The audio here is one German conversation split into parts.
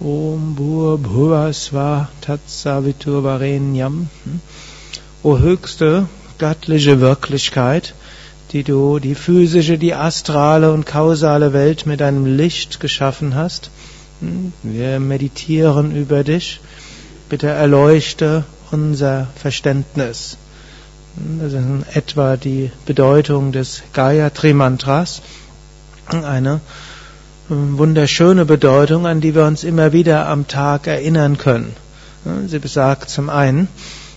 Om Bhur Bhuvasva Tatsaviturvarenyam. O höchste göttliche Wirklichkeit, die du die physische, die astrale und kausale Welt mit deinem Licht geschaffen hast. Wir meditieren über dich. Bitte erleuchte unser Verständnis. Das ist etwa die Bedeutung des Gayatri Mantras. Eine wunderschöne Bedeutung, an die wir uns immer wieder am Tag erinnern können. Sie besagt zum einen,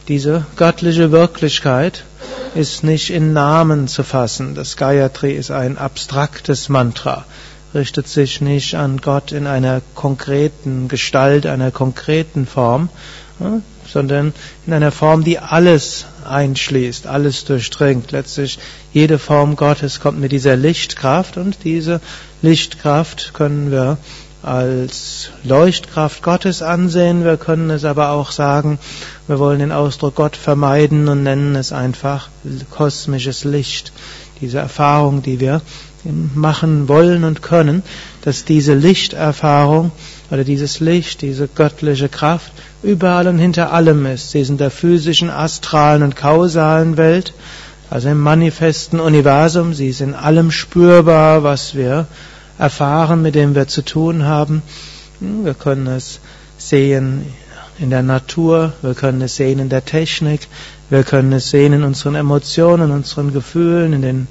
diese göttliche Wirklichkeit ist nicht in Namen zu fassen. Das Gayatri ist ein abstraktes Mantra, richtet sich nicht an Gott in einer konkreten Gestalt, einer konkreten Form, sondern in einer Form, die alles einschließt, alles durchdringt. Letztlich jede Form Gottes kommt mit dieser Lichtkraft und diese Lichtkraft können wir als Leuchtkraft Gottes ansehen. Wir können es aber auch sagen, wir wollen den Ausdruck Gott vermeiden und nennen es einfach kosmisches Licht. Diese Erfahrung, die wir machen wollen und können, dass diese Lichterfahrung oder dieses Licht, diese göttliche Kraft überall und hinter allem ist. Sie ist in der physischen, astralen und kausalen Welt, also im manifesten Universum. Sie ist in allem spürbar, was wir erfahren, mit dem wir zu tun haben. Wir können es sehen in der Natur, wir können es sehen in der Technik, wir können es sehen in unseren Emotionen, unseren Gefühlen, in den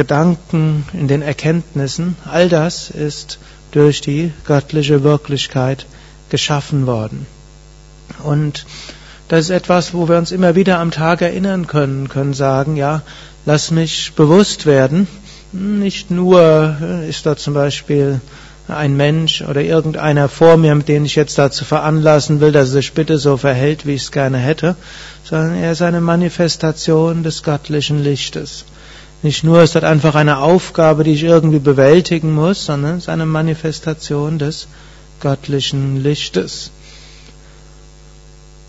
Gedanken, in den Erkenntnissen. All das ist durch die göttliche Wirklichkeit geschaffen worden. Und das ist etwas, wo wir uns immer wieder am Tag erinnern können, können sagen, ja, lass mich bewusst werden. Nicht nur ist da zum Beispiel ein Mensch oder irgendeiner vor mir, mit dem ich jetzt dazu veranlassen will, dass er sich bitte so verhält, wie ich es gerne hätte, sondern er ist eine Manifestation des göttlichen Lichtes. Nicht nur ist das einfach eine Aufgabe, die ich irgendwie bewältigen muss, sondern es ist eine Manifestation des göttlichen Lichtes.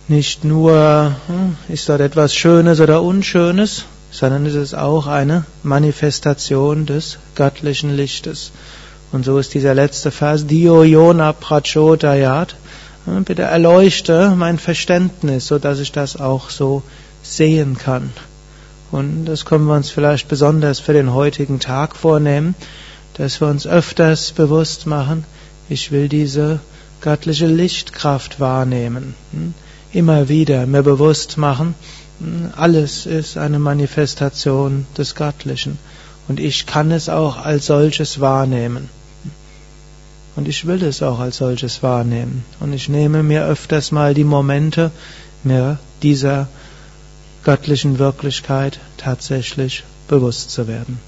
Nicht nur hm, ist dort etwas Schönes oder Unschönes, sondern es ist auch eine Manifestation des göttlichen Lichtes. Und so ist dieser letzte Vers, Dio Yona Prachodayat. Hm, bitte erleuchte mein Verständnis, so dass ich das auch so sehen kann. Und das können wir uns vielleicht besonders für den heutigen Tag vornehmen, dass wir uns öfters bewusst machen, ich will diese göttliche Lichtkraft wahrnehmen. Hm? Immer wieder mir bewusst machen, hm, alles ist eine Manifestation des Göttlichen. Und ich kann es auch als solches wahrnehmen. Und ich will es auch als solches wahrnehmen. Und ich nehme mir öfters mal die Momente, mir dieser göttlichen Wirklichkeit tatsächlich bewusst zu werden.